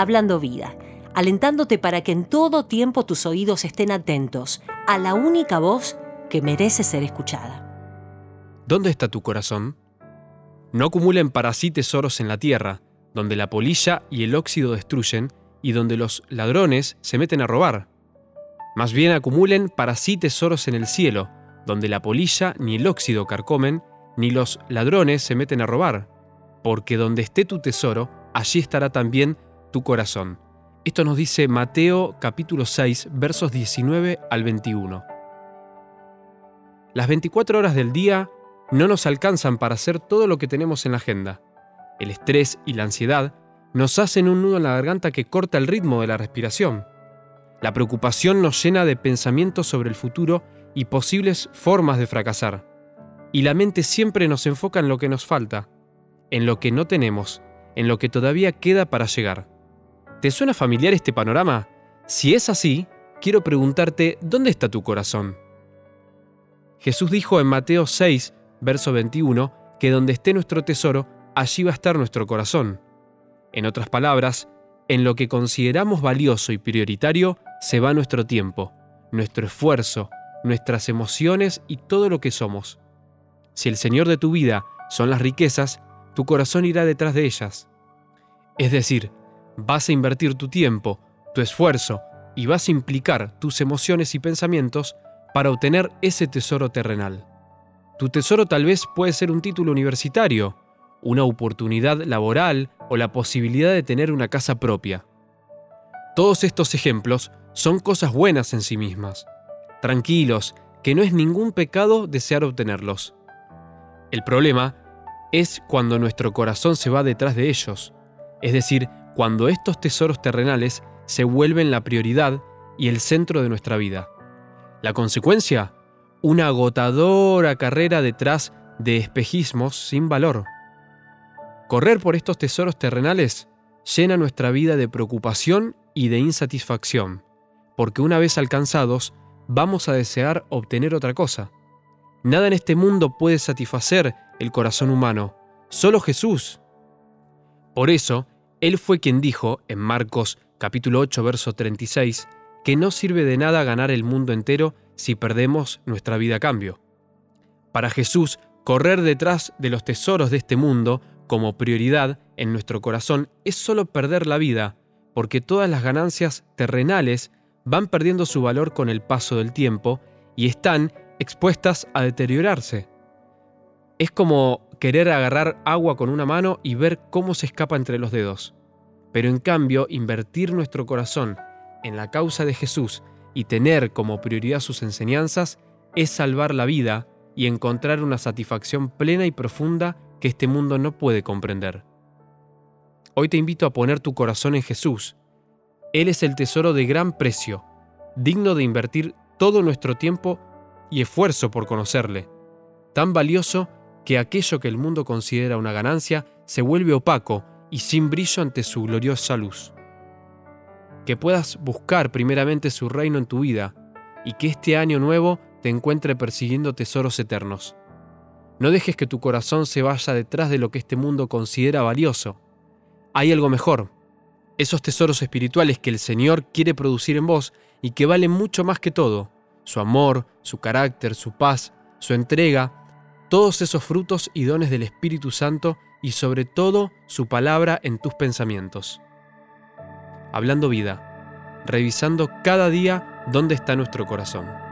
Hablando Vida, alentándote para que en todo tiempo tus oídos estén atentos a la única voz que merece ser escuchada. ¿Dónde está tu corazón? No acumulen para sí tesoros en la tierra, donde la polilla y el óxido destruyen y donde los ladrones se meten a robar. Más bien acumulen para sí tesoros en el cielo, donde la polilla ni el óxido carcomen, ni los ladrones se meten a robar. Porque donde esté tu tesoro, allí estará también tu corazón. Esto nos dice Mateo capítulo 6 versos 19 al 21. Las 24 horas del día no nos alcanzan para hacer todo lo que tenemos en la agenda. El estrés y la ansiedad nos hacen un nudo en la garganta que corta el ritmo de la respiración. La preocupación nos llena de pensamientos sobre el futuro y posibles formas de fracasar. Y la mente siempre nos enfoca en lo que nos falta, en lo que no tenemos, en lo que todavía queda para llegar. ¿Te suena familiar este panorama? Si es así, quiero preguntarte, ¿dónde está tu corazón? Jesús dijo en Mateo 6, verso 21, que donde esté nuestro tesoro, allí va a estar nuestro corazón. En otras palabras, en lo que consideramos valioso y prioritario se va nuestro tiempo, nuestro esfuerzo, nuestras emociones y todo lo que somos. Si el Señor de tu vida son las riquezas, tu corazón irá detrás de ellas. Es decir, vas a invertir tu tiempo, tu esfuerzo y vas a implicar tus emociones y pensamientos para obtener ese tesoro terrenal. Tu tesoro tal vez puede ser un título universitario, una oportunidad laboral o la posibilidad de tener una casa propia. Todos estos ejemplos son cosas buenas en sí mismas. Tranquilos, que no es ningún pecado desear obtenerlos. El problema es cuando nuestro corazón se va detrás de ellos, es decir, cuando estos tesoros terrenales se vuelven la prioridad y el centro de nuestra vida. La consecuencia, una agotadora carrera detrás de espejismos sin valor. Correr por estos tesoros terrenales llena nuestra vida de preocupación y de insatisfacción, porque una vez alcanzados, vamos a desear obtener otra cosa. Nada en este mundo puede satisfacer el corazón humano, solo Jesús. Por eso, Él fue quien dijo en Marcos capítulo 8, verso 36, que no sirve de nada ganar el mundo entero si perdemos nuestra vida a cambio. Para Jesús, correr detrás de los tesoros de este mundo como prioridad en nuestro corazón es solo perder la vida, porque todas las ganancias terrenales van perdiendo su valor con el paso del tiempo y están expuestas a deteriorarse. Es como querer agarrar agua con una mano y ver cómo se escapa entre los dedos. Pero en cambio, invertir nuestro corazón en la causa de Jesús y tener como prioridad sus enseñanzas es salvar la vida y encontrar una satisfacción plena y profunda que este mundo no puede comprender. Hoy te invito a poner tu corazón en Jesús. Él es el tesoro de gran precio, digno de invertir todo nuestro tiempo y esfuerzo por conocerle, tan valioso que aquello que el mundo considera una ganancia se vuelve opaco y sin brillo ante su gloriosa luz que puedas buscar primeramente su reino en tu vida y que este año nuevo te encuentre persiguiendo tesoros eternos. No dejes que tu corazón se vaya detrás de lo que este mundo considera valioso. Hay algo mejor, esos tesoros espirituales que el Señor quiere producir en vos y que valen mucho más que todo, su amor, su carácter, su paz, su entrega, todos esos frutos y dones del Espíritu Santo y sobre todo su palabra en tus pensamientos. Hablando Vida, revisando cada día dónde está nuestro corazón.